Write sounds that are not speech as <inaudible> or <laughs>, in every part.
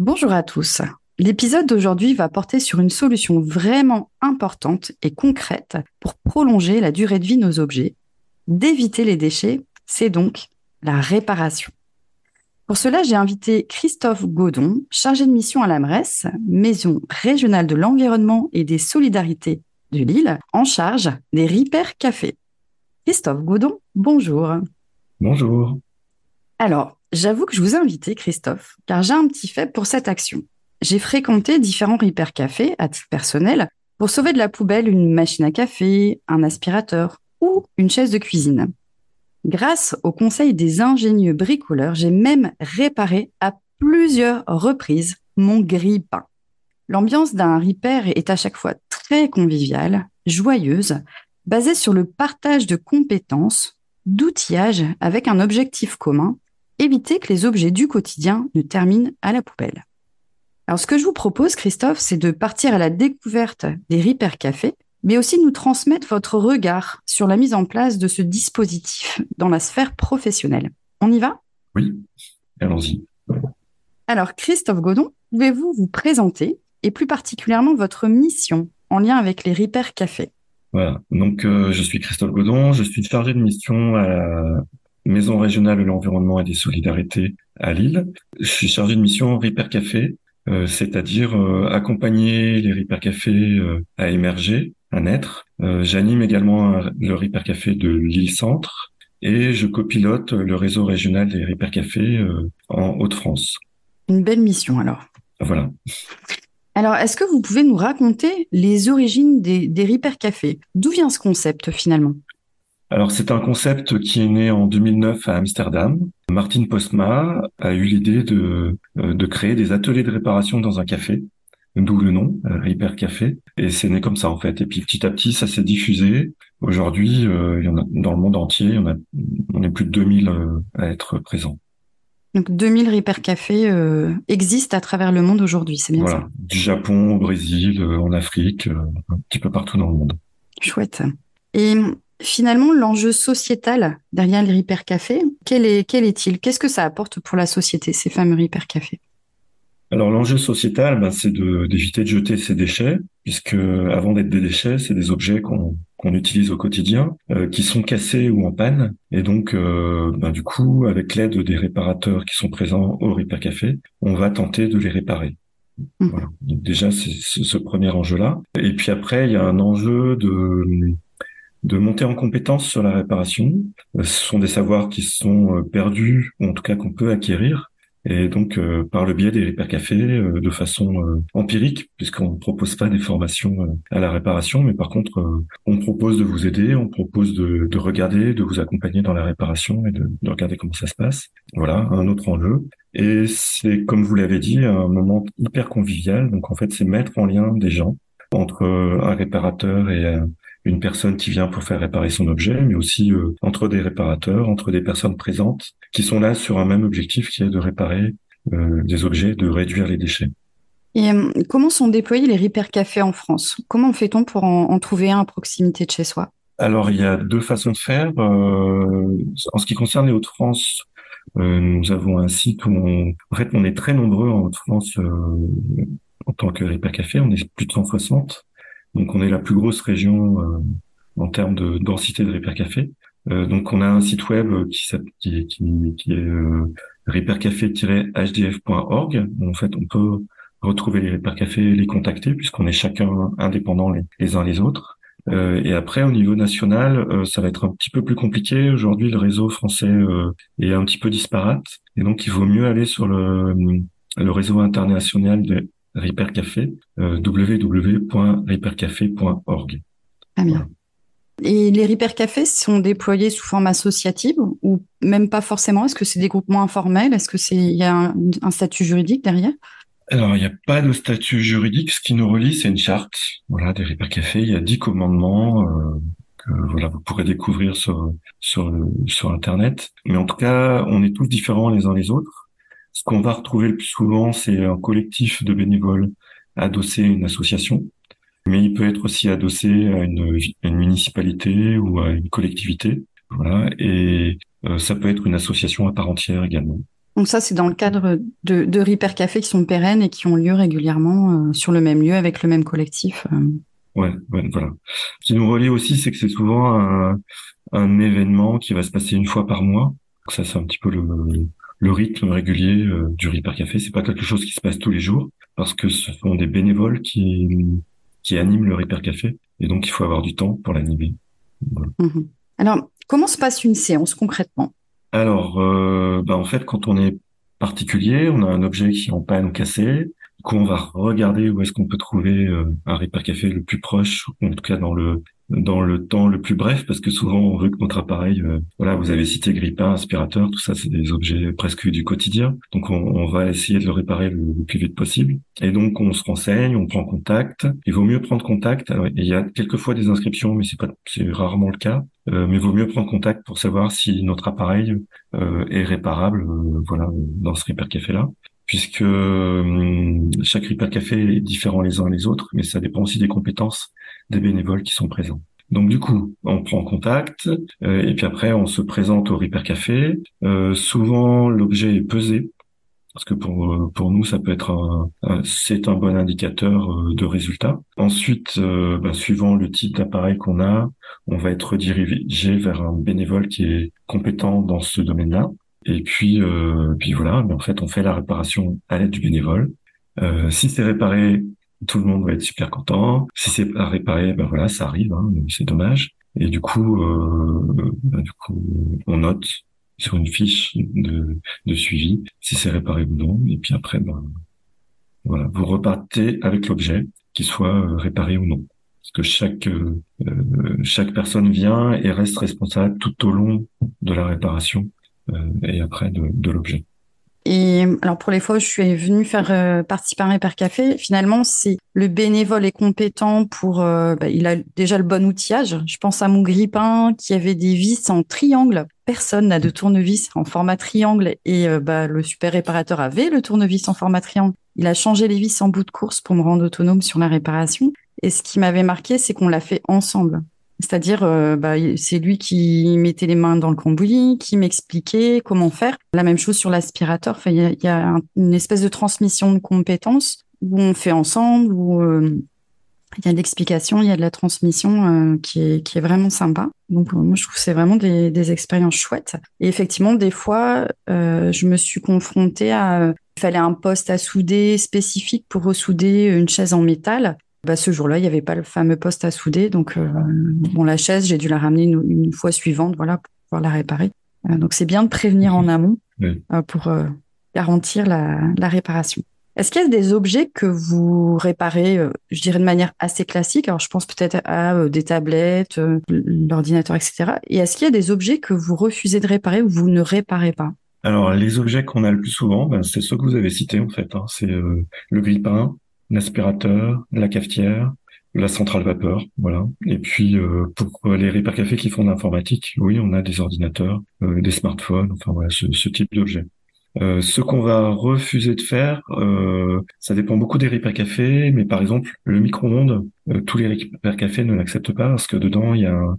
Bonjour à tous. L'épisode d'aujourd'hui va porter sur une solution vraiment importante et concrète pour prolonger la durée de vie de nos objets, d'éviter les déchets, c'est donc la réparation. Pour cela, j'ai invité Christophe Godon, chargé de mission à l'AMRES, Maison régionale de l'environnement et des solidarités de Lille, en charge des Repair Café. Christophe Godon, bonjour. Bonjour. Alors, J'avoue que je vous ai invité, Christophe, car j'ai un petit fait pour cette action. J'ai fréquenté différents Repair Café à titre personnel pour sauver de la poubelle une machine à café, un aspirateur ou une chaise de cuisine. Grâce au conseil des ingénieux bricoleurs, j'ai même réparé à plusieurs reprises mon grille-pain. L'ambiance d'un repair est à chaque fois très conviviale, joyeuse, basée sur le partage de compétences, d'outillage avec un objectif commun éviter que les objets du quotidien ne terminent à la poubelle. Alors, ce que je vous propose, Christophe, c'est de partir à la découverte des Repair Café, mais aussi de nous transmettre votre regard sur la mise en place de ce dispositif dans la sphère professionnelle. On y va? Oui, allons-y. Alors, Christophe Godon, pouvez-vous vous présenter et plus particulièrement votre mission en lien avec les Repair Café Voilà, donc euh, je suis Christophe Godon, je suis chargé de mission à la Maison régionale de l'environnement et des solidarités à Lille. Je suis chargé de mission Repair Café, euh, c'est-à-dire euh, accompagner les Repair Café euh, à émerger, à naître. J'anime également le Repair Café de Lille Centre et je copilote le réseau régional des Repair Café en Haute-France. Une belle mission alors. Voilà. Alors, est-ce que vous pouvez nous raconter les origines des, des Repair Café D'où vient ce concept finalement? Alors c'est un concept qui est né en 2009 à Amsterdam. Martin Postma a eu l'idée de, euh, de créer des ateliers de réparation dans un café, d'où le nom, euh, Repair Café. Et c'est né comme ça en fait. Et puis petit à petit, ça s'est diffusé. Aujourd'hui, euh, il y en a dans le monde entier, on, a, on est plus de 2000 à être présents. Donc 2000 Repair Café existent à travers le monde aujourd'hui, c'est bien voilà. ça? Du Japon au Brésil, en Afrique, un petit peu partout dans le monde. Chouette. Et Finalement, l'enjeu sociétal derrière les Repair Café, quel est, quel est-il? Qu'est-ce que ça apporte pour la société, ces fameux Repair Café alors l'enjeu sociétal, ben, c'est d'éviter de, jeter ces déchets, puisque avant d'être des déchets, c'est des objets qu'on utilise au quotidien, euh, qui sont cassés ou en panne, et donc euh, ben, du coup, avec l'aide des réparateurs qui sont présents au Repair Café, on va tenter de les réparer. Mmh. Voilà. Donc déjà, c'est ce premier enjeu-là. Et puis après, il y a un enjeu de de monter en compétence sur la réparation. Euh, ce sont des savoirs qui sont euh, perdus, ou en tout cas qu'on peut acquérir. Et donc, euh, par le biais des Repair Café, de façon empirique, puisqu'on ne propose pas des formations à la réparation, mais par contre, on propose de vous aider, on propose de, de, regarder, de vous accompagner dans la réparation et de, de regarder comment ça se passe. Voilà, un autre enjeu. Et c'est, comme vous l'avez dit, un moment hyper convivial. Donc, en fait, c'est mettre en lien des gens entre un réparateur et une personne qui vient pour faire réparer son objet, mais aussi euh, entre des réparateurs, entre des personnes présentes qui sont là sur un même objectif qui est de réparer euh, des objets, de réduire les déchets. Et euh, comment sont déployés les Repair Café en France? Comment fait-on pour en, trouver un à proximité de chez soi? Alors, il y a deux façons de faire. en ce qui concerne les Hauts-de-France, nous avons un site où on, en fait, on est très nombreux en Hauts-de-France en tant que Repair Café. On est plus de 160. Donc on est la plus grosse région euh, en termes de densité de Café. Euh, donc on a un site web qui, qui, qui, qui est euh, repaircafé-hdf.org. En fait, on peut retrouver les Café, les contacter puisqu'on est chacun indépendants les, uns les autres. Euh, et après, au niveau national, euh, ça va être un petit peu plus compliqué. Aujourd'hui, le réseau français euh, est un petit peu disparate, et donc il vaut mieux aller sur le, le réseau international de Repair Café, www.repaircafé.org. Très bien. Et les Repair Cafés sont déployés sous forme associative ou même pas forcément? Est-ce que c'est des groupements informels? Est-ce que c'est il y a un, un statut juridique derrière? Alors, il n'y a pas de statut juridique. Ce qui nous relie, c'est une charte. Voilà, des Repair Café. Il y a dix commandements euh, que voilà, vous pourrez découvrir sur sur sur Internet. Mais en tout cas, on est tous différents les uns les autres. Ce qu'on va retrouver le plus souvent, c'est un collectif de bénévoles adossé à une association. Mais il peut être aussi adossé à une, une municipalité ou à une collectivité. Voilà, et euh, ça peut être une association à part entière également. Donc ça, c'est dans le cadre de, de Repair Café qui sont pérennes et qui ont lieu régulièrement euh, sur le même lieu avec le même collectif. Euh. Ouais, ouais, voilà. Ce qui nous relie aussi, c'est que c'est souvent un, un, événement qui va se passer une fois par mois. Donc ça, c'est un petit peu le, le rythme régulier euh, du Repair Café. C'est pas quelque chose qui se passe tous les jours parce que ce sont des bénévoles qui qui animent le Repair Café et donc il faut avoir du temps pour l'animer. Voilà. Mmh Alors, comment se passe une séance concrètement? Alors, euh, bah en fait, quand on est particulier, on a un objet qui est en panne ou cassé. Du coup, on va regarder où est-ce qu'on peut trouver euh, un repair café le plus proche, ou en tout cas dans le dans le temps le plus bref, parce que souvent on veut que notre appareil, euh, voilà, vous avez cité grippin, aspirateur, tout ça, c'est des objets presque du quotidien. Donc on, on va essayer de le réparer le, plus vite possible. Et donc on se renseigne, on prend contact. Il vaut mieux prendre contact. Il y a quelquefois des inscriptions, mais c'est pas, c'est rarement le cas. Euh, mais vaut mieux prendre contact pour savoir si notre appareil euh, est réparable, euh, voilà, dans ce repair café là puisque hum, chaque Repair Café est différent les uns les autres, mais ça dépend aussi des compétences des bénévoles qui sont présents. Donc du coup, on prend contact euh, et puis après on se présente au Repair Café. Euh, souvent l'objet est pesé parce que pour euh, pour nous ça peut être un, c'est un bon indicateur euh, de résultat. Ensuite, euh, bah, suivant le type d'appareil qu'on a, on va être redirigé vers un bénévole qui est compétent dans ce domaine-là. Et puis, euh, puis voilà, mais en fait, on fait la réparation à l'aide du bénévole. Euh, si c'est réparé, tout le monde va être super content. Si c'est pas réparé, ben voilà, ça arrive, hein, c'est dommage. Et du coup, euh, ben du coup, on note sur une fiche de, de suivi si c'est réparé ou non. Et puis après, ben voilà, vous repartez avec l'objet, qu'il soit réparé ou non. Parce que chaque euh, chaque personne vient et reste responsable tout au long de la réparation euh, et après de, de l'objet. Et alors pour les fois où je suis venue faire euh, participer à un Café, finalement c'est le bénévole est compétent pour, euh, bah, il a déjà le bon outillage. Je pense à mon grippin qui avait des vis en triangle. Personne n'a de tournevis en format triangle et euh, bah, le super réparateur avait le tournevis en format triangle. Il a changé les vis en bout de course pour me rendre autonome sur la réparation. Et ce qui m'avait marqué, c'est qu'on l'a fait ensemble. C'est-à-dire, euh, bah, c'est lui qui mettait les mains dans le cambouis, qui m'expliquait comment faire. La même chose sur l'aspirateur. Enfin, il y a, une espèce de transmission de compétences où on fait ensemble, où euh, il y a de l'explication, il y a de la transmission euh, qui, est, qui est vraiment sympa. Donc, moi, je trouve que c'est vraiment des, des expériences chouettes. Et effectivement, des fois, je me suis confrontée à... Il fallait un poste à souder spécifique pour ressouder une chaise en métal. Bah, ce jour-là, il n'y avait pas le fameux poste à souder. Donc, euh, bon, la chaise, j'ai dû la ramener une, une, fois suivante, voilà, pour pouvoir la réparer. Euh, donc, c'est bien de prévenir en amont oui. euh, pour garantir la, la réparation. Est-ce qu'il y a des objets que vous réparez, je dirais de manière assez classique? Alors, je pense peut-être à des tablettes, l'ordinateur, etc. Et est-ce qu'il y a des objets que vous refusez de réparer ou vous ne réparez pas? Alors, les objets qu'on a le plus souvent, ben, c'est ceux que vous avez cités, en fait. Hein. C'est le grippin, l'aspirateur, la cafetière, la centrale vapeur, voilà. Et puis euh, pour les Repair Café qui font de l'informatique, oui, on a des ordinateurs, euh, des smartphones, enfin voilà, ce, type d'objet. Euh, ce qu'on va refuser de faire, euh, ça dépend beaucoup des Repair Café, mais par exemple le micro-ondes, euh, tous les Repair Café ne l'acceptent pas parce que dedans il y a un,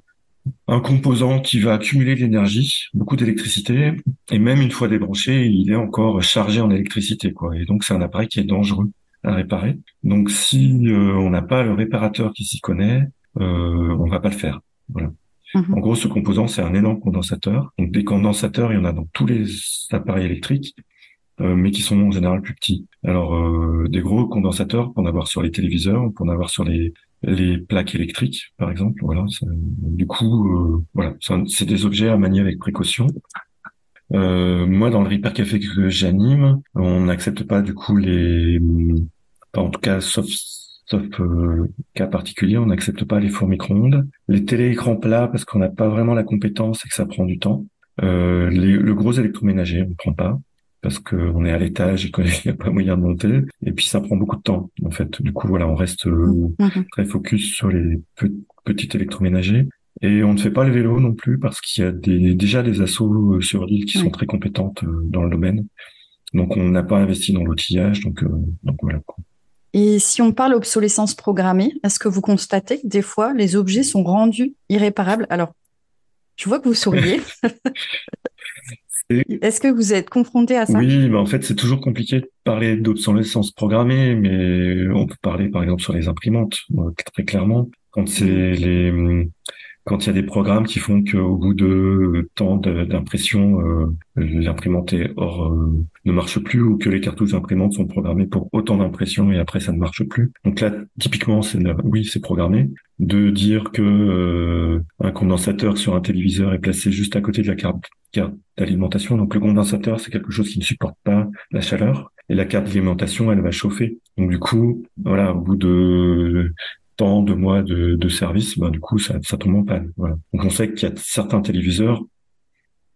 un composant qui va accumuler de l'énergie, beaucoup d'électricité, et même une fois débranché, il est encore chargé en électricité, quoi. Et donc c'est un appareil qui est dangereux à réparer. Donc si euh, on n'a pas le réparateur qui s'y connaît, euh, on va pas le faire. Voilà. Mmh. En gros, ce composant, c'est un énorme condensateur. Donc des condensateurs, il y en a dans tous les appareils électriques, euh, mais qui sont en général plus petits. Alors euh, des gros condensateurs, on peut en avoir sur les téléviseurs, peut en avoir sur les les plaques électriques, par exemple. Voilà. Du coup, voilà, c'est des objets à manier avec précaution. Moi, dans le Repair Café que j'anime, on n'accepte pas du coup les, en tout cas, sauf sauf cas particulier, on n'accepte pas les fours micro-ondes, les télé-écrans plats parce qu'on n'a pas vraiment la compétence et que ça prend du temps. Euh, le gros électroménager, on ne prend pas parce qu'on est à l'étage et qu'il <laughs> n'y a pas moyen de monter. Et puis ça prend beaucoup de temps, en fait. Du coup, voilà, on reste euh, mm-hmm. très focus sur les petits électroménagers. Et on ne fait pas le vélo non plus parce qu'il y a des, déjà des assos euh, sur l'île qui sont très compétentes dans le domaine. Donc on n'a pas investi dans l'outillage, donc, donc voilà. Et si on parle obsolescence programmée, est-ce que vous constatez que des fois les objets sont rendus irréparables? Alors, je vois que vous souriez. <laughs> <laughs> Est-ce que vous êtes confronté à ça? Oui, mais en fait, c'est toujours compliqué de parler d'obsolescence programmée, mais on peut parler par exemple sur les imprimantes, très clairement. Quand c'est mm. les quand il y a des programmes qui font qu'au bout de temps d'impression, euh, l'imprimante est hors, euh, ne marche plus ou que les cartouches d'imprimantes sont programmées pour autant d'impression et après ça ne marche plus. Donc là, typiquement, c'est oui, c'est programmé. De dire que euh, un condensateur sur un téléviseur est placé juste à côté de la carte d'alimentation. Donc le condensateur, c'est quelque chose qui ne supporte pas la chaleur et la carte d'alimentation, elle va chauffer. Donc du coup, voilà, au bout de de mois de, service, ben, du coup, ça, ça tombe en panne. Donc, on sait qu'il y a certains téléviseurs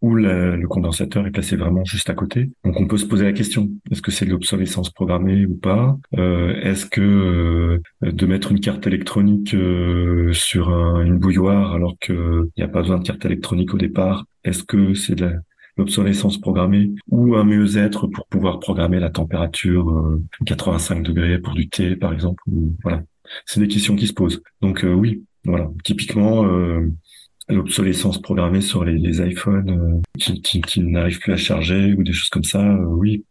où le condensateur est placé vraiment juste à côté. Donc, on peut se poser la question est-ce que c'est de l'obsolescence programmée ou pas? Euh, Est-ce que euh, de mettre une carte électronique euh, sur une bouilloire alors qu'il n'y a pas besoin de carte électronique au départ, est-ce que c'est de l'obsolescence programmée ou un mieux-être pour pouvoir programmer la température 85 degrés pour du thé par exemple voilà c'est des questions qui se posent. Donc euh, oui, voilà, typiquement euh, l'obsolescence programmée sur les, iPhones euh, qui, qui, n'arrivent plus à charger ou des choses comme ça, oui,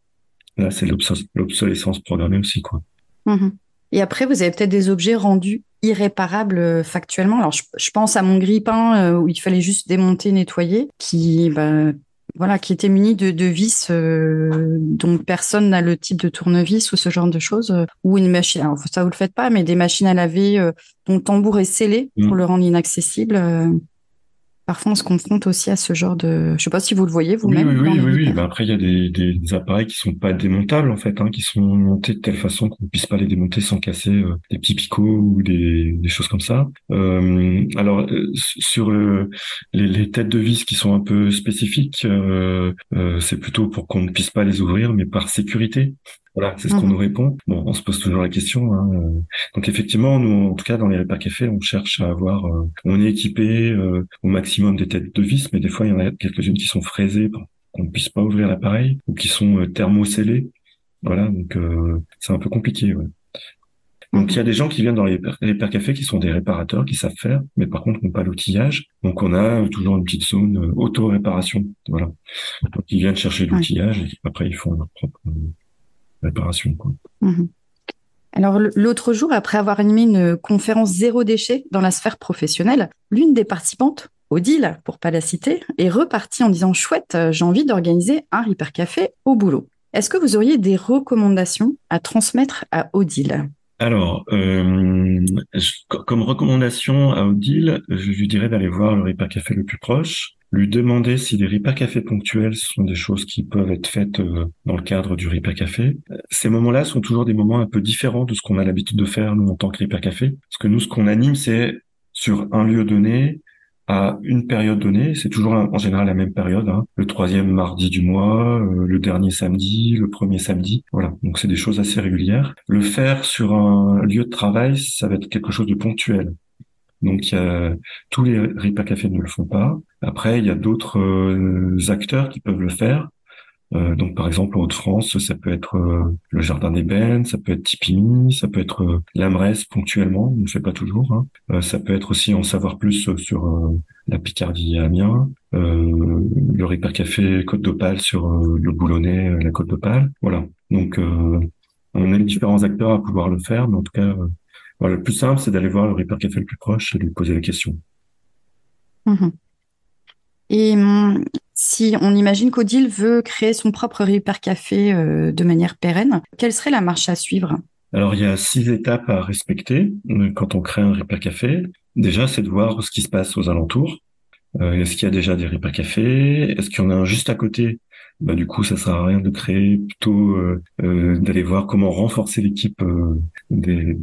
là c'est l'obsolescence programmée aussi quoi. Mmh Et après, vous avez peut-être des objets rendus irréparables factuellement. Alors, je, pense à mon grille-pain où il fallait juste démonter, nettoyer, qui bah, voilà, qui était muni de, de vis euh, dont personne n'a le type de tournevis ou ce genre de choses, euh, ou une machine. Alors ça vous le faites pas, mais des machines à laver euh, dont le tambour est scellé pour mmh. le rendre inaccessible. Parfois, on se confronte aussi à ce genre de. Je sais pas si vous le voyez vous-même. Oui, oui, oui, oui. Ben après, il y a des, des, appareils qui sont pas démontables en fait, hein, qui sont montés de telle façon qu'on ne puisse pas les démonter sans casser euh, des petits picots ou des, des choses comme ça. Euh, alors euh, sur les, les, têtes de vis qui sont un peu spécifiques, c'est plutôt pour qu'on ne puisse pas les ouvrir, mais par sécurité. Voilà, c'est ce qu'on mhm. nous répond. Bon, on se pose toujours la question. Hein. Donc effectivement, nous, en tout cas, dans les repères cafés, on cherche à avoir, euh, on est équipé euh, au maximum des têtes de vis, mais des fois, il y en a quelques-unes qui sont fraisées pour qu'on ne puisse pas ouvrir l'appareil ou qui sont euh, thermoscellées. Voilà, donc c'est un peu compliqué. Ouais. Donc il y a des gens qui viennent dans les repères cafés qui sont des réparateurs, qui savent faire, mais par contre n'ont pas l'outillage. Donc on a toujours une petite zone auto-réparation. Voilà. Donc ils viennent chercher l'outillage et après ils font leur propre réparation. Mhm. Alors l'autre jour, après avoir animé une conférence zéro déchet dans la sphère professionnelle, l'une des participantes, Odile, pour pas la citer, est repartie en disant chouette, j'ai envie d'organiser un Repair Café au boulot. Est-ce que vous auriez des recommandations à transmettre à Odile? Alors, euh, comme recommandation à Odile, je lui dirais d'aller voir le Repair Café le plus proche, lui demander si des repas café ponctuels sont des choses qui peuvent être faites euh, dans le cadre du repas café. Ces moments-là sont toujours des moments un peu différents de ce qu'on a l'habitude de faire nous en tant que repas café, parce que nous ce qu'on anime c'est sur un lieu donné à une période donnée, c'est toujours en général la même période, hein. le troisième mardi du mois, euh, le dernier samedi, le premier samedi, voilà. Donc c'est des choses assez régulières. Le faire sur un lieu de travail, ça va être quelque chose de ponctuel. Donc tous les repas café ne le font pas. Après, il y a d'autres euh, acteurs qui peuvent le faire. Euh, donc par exemple en Haute-France, ça peut être euh, le Jardin d'Ébène, ça peut être Tipini, ça peut être l'Amresse ponctuellement, on ne fait pas toujours. Hein. ça peut être aussi en savoir plus sur la Picardie à Amiens, le Repas Café Côte d'Opale sur le Boulonnais, la Côte d'Opale. Voilà. Donc on a différents acteurs à pouvoir le faire, mais en tout cas le plus simple, c'est d'aller voir le Repair Café le plus proche et lui poser la question. Mhm. Et hum, si on imagine qu'Odile veut créer son propre Repair Café euh, de manière pérenne, quelle serait la marche à suivre? Alors il y a six étapes à respecter euh, quand on crée un Repair Café. Déjà, c'est de voir ce qui se passe aux alentours. Euh, Est-ce qu'il y a déjà des Repair Café Est-ce qu'il y en a un juste à côté? Bah, du coup, ça sert à rien de créer, plutôt d'aller voir comment renforcer l'équipe des,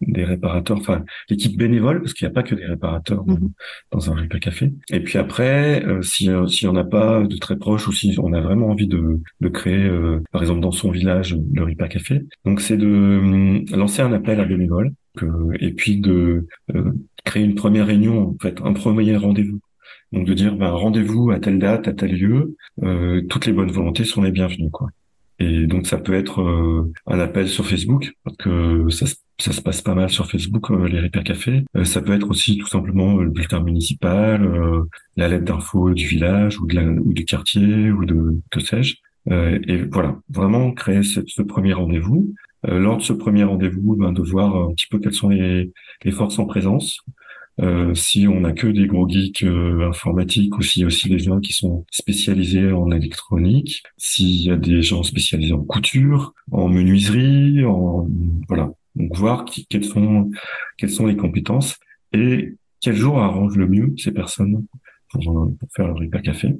des réparateurs, enfin l'équipe bénévole, parce qu'il n'y a pas que des réparateurs dans, Mhm. dans un repair café. Et puis après, euh, si euh, s'il y en a pas de très proche ou si on a vraiment envie de, de créer, euh, par exemple dans son village, le repair café, donc c'est de hum, lancer un appel à bénévoles et puis de euh, créer une première réunion, en fait, un premier rendez-vous. Donc de dire ben, rendez-vous à telle date, à tel lieu, euh, toutes les bonnes volontés sont les bienvenues, quoi. Et donc ça peut être euh, un appel sur Facebook, parce que ça, se- ça se passe pas mal sur Facebook, euh, les Cafés. Euh, ça peut être aussi tout simplement le bulletin municipal, euh, la lettre d'info du village ou, de la, ou du quartier ou de que sais-je. Euh, et voilà, vraiment créer ce, premier rendez-vous. Euh, lors de ce premier rendez-vous, ben, de voir un petit peu quelles sont les, les forces en présence, euh, si on n'a que des gros geeks euh, informatiques ou s'il y a aussi des gens qui sont spécialisés en électronique, s'il y a des gens spécialisés en couture, en menuiserie, en voilà. Donc voir qui, quelles sont quelles sont les compétences et quel jour arrange le mieux ces personnes pour, euh, pour faire leur hyper café. Du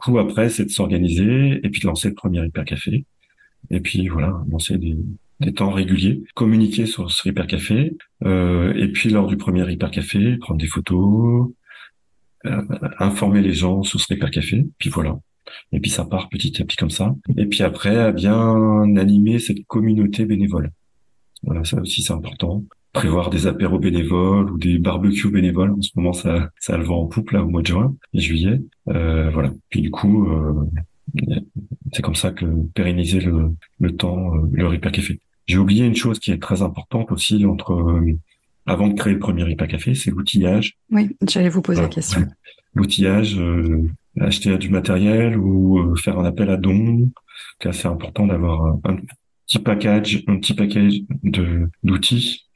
coup après c'est de s'organiser et puis de lancer le premier hyper café et puis voilà lancer des des temps réguliers, communiquer sur ce hyper café, euh, et puis lors du premier hyper café, prendre des photos, euh, informer les gens sur ce hyper café, puis voilà. Et puis ça part petit à petit comme ça. Et puis après, à bien animer cette communauté bénévole. Voilà, ça aussi c'est important. Prévoir des apéros bénévoles ou des barbecues bénévoles. En ce moment, ça, ça le vent en poupe là au mois de juin et juillet. Euh, voilà. Puis du coup, euh, c'est comme ça que pérenniser le, le temps, euh, le hyper café. J'ai oublié une chose qui est très importante aussi entre euh, avant de créer le premier hyper café, c'est l'outillage. Oui, j'allais vous poser la question. <laughs> L'outillage, euh, acheter du matériel ou euh, faire un appel à dons. C'est important d'avoir un petit package, un petit package de d'outils,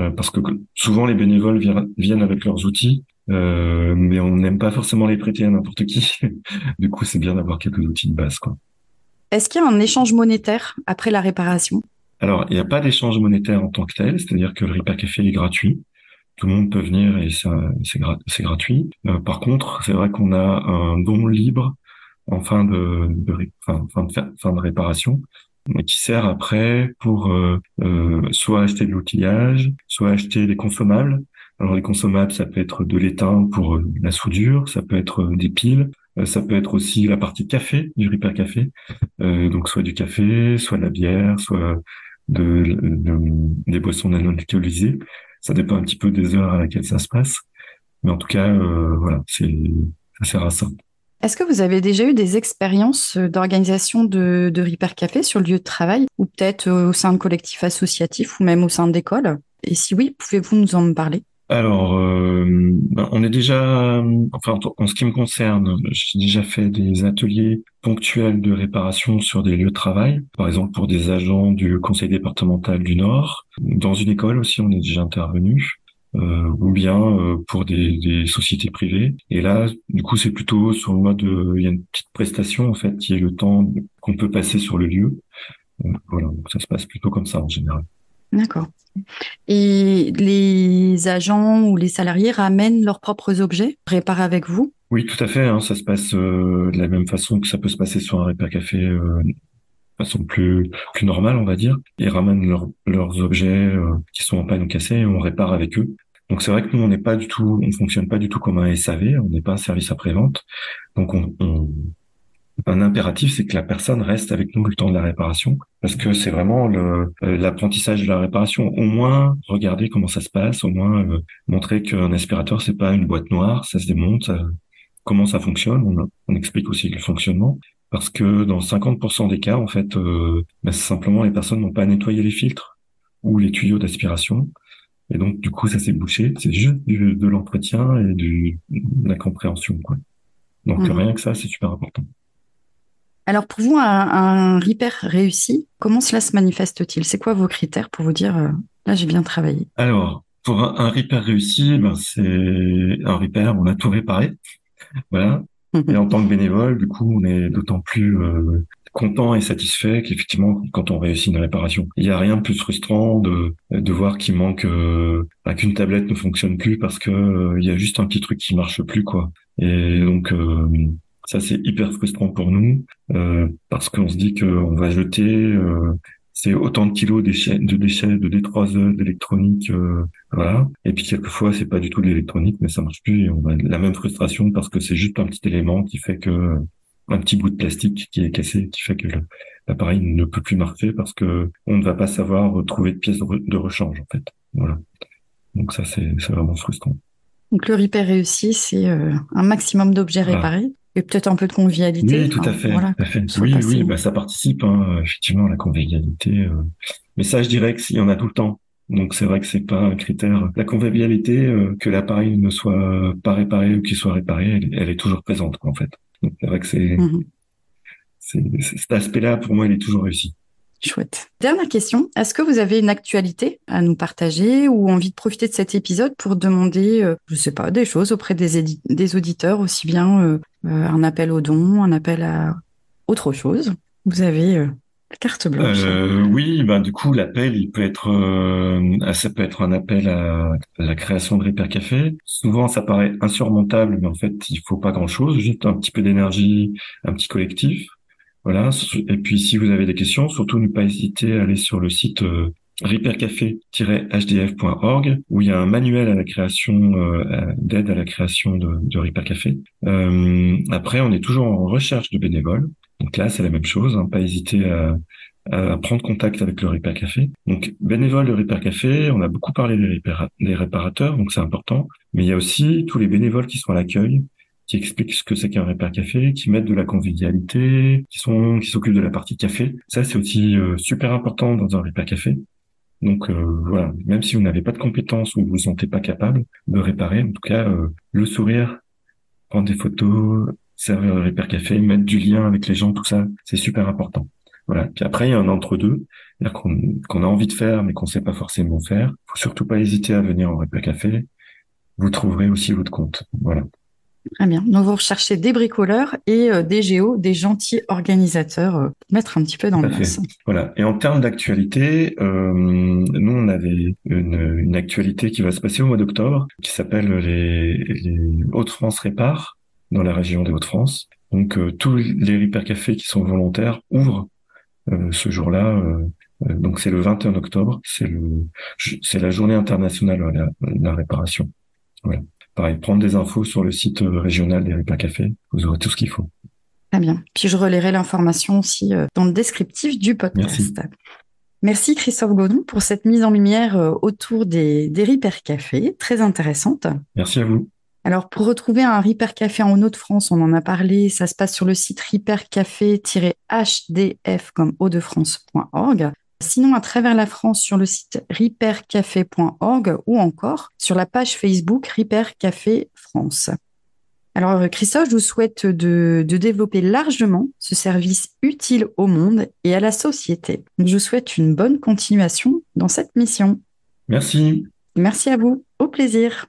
euh, parce que souvent les bénévoles viennent, viennent avec leurs outils, euh, mais on n'aime pas forcément les prêter à n'importe qui. <laughs> du coup, c'est bien d'avoir quelques outils de base, quoi. Est-ce qu'il y a un échange monétaire après la réparation? Alors, il n'y a pas d'échange monétaire en tant que tel, c'est-à-dire que le Repair Café est gratuit. Tout le monde peut venir et c'est gra- c'est gratuit. Euh, par contre, c'est vrai qu'on a un don libre en fin de, de fin, fin de, fin de réparation qui sert après pour euh, euh, soit acheter de l'outillage, soit acheter des consommables. Alors les consommables, ça peut être de l'étain pour euh, la soudure, ça peut être euh, des piles, euh, ça peut être aussi la partie café du Repair Café. Donc soit du café, soit de la bière, soit de, de- des boissons non alcoolisées. Ça dépend un petit peu des heures à laquelle ça se passe. Mais en tout cas, voilà, c'est, ça sert à ça. Est-ce que vous avez déjà eu des expériences euh, d'organisation de, de Café sur le lieu de travail ou peut-être euh, au sein de collectifs associatifs ou même au sein d'écoles? Et si oui, pouvez-vous nous en parler? Alors, euh, on est déjà, enfin, en, en ce qui me concerne, j'ai déjà fait des ateliers ponctuels de réparation sur des lieux de travail, par exemple pour des agents du conseil départemental du Nord. Dans une école aussi, on est déjà intervenu. Euh, ou bien euh, pour des, des sociétés privées. Et là, du coup, c'est plutôt sur le mode, euh, il y a une petite prestation en fait, qui est le temps qu'on peut passer sur le lieu. Euh, voilà, donc ça se passe plutôt comme ça en général. D'accord. Et les agents ou les salariés ramènent leurs propres objets, réparent avec vous? Oui, tout à fait. hein, ça se passe euh, de la même façon que ça peut se passer sur un Repair Café, euh, de façon plus plus normale, on va dire. Ils ramènent leurs leurs objets euh, qui sont en panne ou cassés et on répare avec eux. Donc c'est vrai que nous on n'est pas du tout, on fonctionne pas du tout comme un SAV, on n'est pas un service après-vente. Donc on, on- un impératif, c'est que la personne reste avec nous le temps de la réparation, parce que c'est vraiment euh, l'apprentissage de la réparation. Au moins regarder comment ça se passe, au moins euh, montrer qu'un aspirateur c'est pas une boîte noire, ça se démonte, ça- comment ça fonctionne. On, on explique aussi le fonctionnement. Parce que dans 50% des cas, en fait, euh, ben, simplement les personnes n'ont pas nettoyé les filtres ou les tuyaux d'aspiration. Et donc, du coup, ça s'est bouché. C'est juste du, de l'entretien et du, de la compréhension, quoi. Donc, Mhm. rien que ça, c'est super important. Alors pour vous, un, un repair réussi, comment cela se manifeste-t-il? C'est quoi vos critères pour vous dire, euh, là j'ai bien travaillé? Alors, pour un, un repair réussi, ben, c'est un repair, on a tout réparé. Voilà. Et en tant que bénévole, du coup, on est d'autant plus euh, content et satisfait qu'effectivement quand on réussit une réparation. Il n'y a rien de plus frustrant de de voir qu'il manque euh, bah, qu'une tablette ne fonctionne plus parce que euh, il y a juste un petit truc qui marche plus quoi. Et donc euh, ça c'est hyper frustrant pour nous parce qu'on se dit qu'on va jeter c'est autant de kilos déchets, de déchets, de D3E, d'électronique, voilà. Et puis quelquefois c'est pas du tout de l'électronique, mais ça marche plus et on a la même frustration parce que c'est juste un petit élément qui fait que un petit bout de plastique qui est cassé, qui fait que l'appareil ne peut plus marcher parce que on ne va pas savoir trouver de pièces de rechange en fait. Voilà. Donc ça c'est vraiment frustrant. Donc le repair réussi, c'est euh, un maximum d'objets réparés et peut-être un peu de convivialité. Oui, tout à fait. Oui, oui, bah, ça participe hein, effectivement à la convivialité. Euh. Mais ça, je dirais que s'il y en a tout le temps. Donc c'est vrai que c'est pas un critère. La convivialité, euh, que l'appareil ne soit pas réparé ou qu'il soit réparé, elle, est toujours présente en fait. C'est vrai que mhm. c'est, cet aspect-là, pour moi, il est toujours réussi. Chouette. Dernière question. Est-ce que vous avez une actualité à nous partager ou envie de profiter de cet épisode pour demander, euh, je sais pas, des choses auprès des, des auditeurs, aussi bien euh, euh, un appel au don, un appel à autre chose? Vous avez Carte blanche. Euh, oui, ben du coup l'appel, il peut être, euh, ça peut être un appel à, la création de Repair Café. Souvent, ça paraît insurmontable, mais en fait, il faut pas grand-chose, juste un petit peu d'énergie, un petit collectif. Voilà. Et puis, si vous avez des questions, surtout ne pas hésiter à aller sur le site euh, repaircafé-hdf.org où il y a un manuel à la création euh, d'aide à la création de, de Repair Café. Euh, après, on est toujours en recherche de bénévoles. Donc là, c'est la même chose, hein, pas hésiter à, à, prendre contact avec le Repair Café. Donc bénévoles de Repair Café, on a beaucoup parlé des, réparateurs, donc c'est important, mais il y a aussi tous les bénévoles qui sont à l'accueil, qui expliquent ce que c'est qu'un Repair Café, qui mettent de la convivialité, qui sont qui s'occupent de la partie café. Ça, c'est aussi euh, super important dans un Repair Café. Donc euh, voilà, même si vous n'avez pas de compétences ou vous vous sentez pas capable de réparer, en tout cas, euh, le sourire, prendre des photos, servir le Repair Café, mettre du lien avec les gens, tout ça, c'est super important. Voilà. Puis après, il y a un entre-deux, qu'on a envie de faire, mais qu'on sait pas forcément faire. Faut surtout pas hésiter à venir au Repair Café. Vous trouverez aussi votre compte. Voilà. Très bien. Donc, vous recherchez des bricoleurs et euh, des géos, des gentils organisateurs, euh, mettre un petit peu dans le Voilà. Et en termes d'actualité, euh, nous, on avait une, une, actualité qui va se passer au mois d'octobre, qui s'appelle les, les Haute-France Répare dans la région des Hauts-de-France. Donc euh, tous les Repair Cafés qui sont volontaires ouvrent euh, ce jour-là. Euh, donc c'est le 21 octobre, c'est le c'est la journée internationale de la, réparation. Voilà. Pareil, prendre des infos sur le site régional des Repair Cafés, vous aurez tout ce qu'il faut. Très bien. Puis je relayerai l'information aussi dans le descriptif du podcast. Merci. Merci Christophe Godon pour cette mise en lumière autour des, des Cafés, très intéressante. Merci à vous. Alors, pour retrouver un Repair Café en Hauts-de-France, on en a parlé, ça se passe sur le site repaircafé-hdf comme haut-de-france.org. Sinon, à travers la France, sur le site repaircafé.org ou encore sur la page Facebook Repair Café France. Alors, Christophe, je vous souhaite de, de, développer largement ce service utile au monde et à la société. Je vous souhaite une bonne continuation dans cette mission. Merci. Merci à vous. Au plaisir.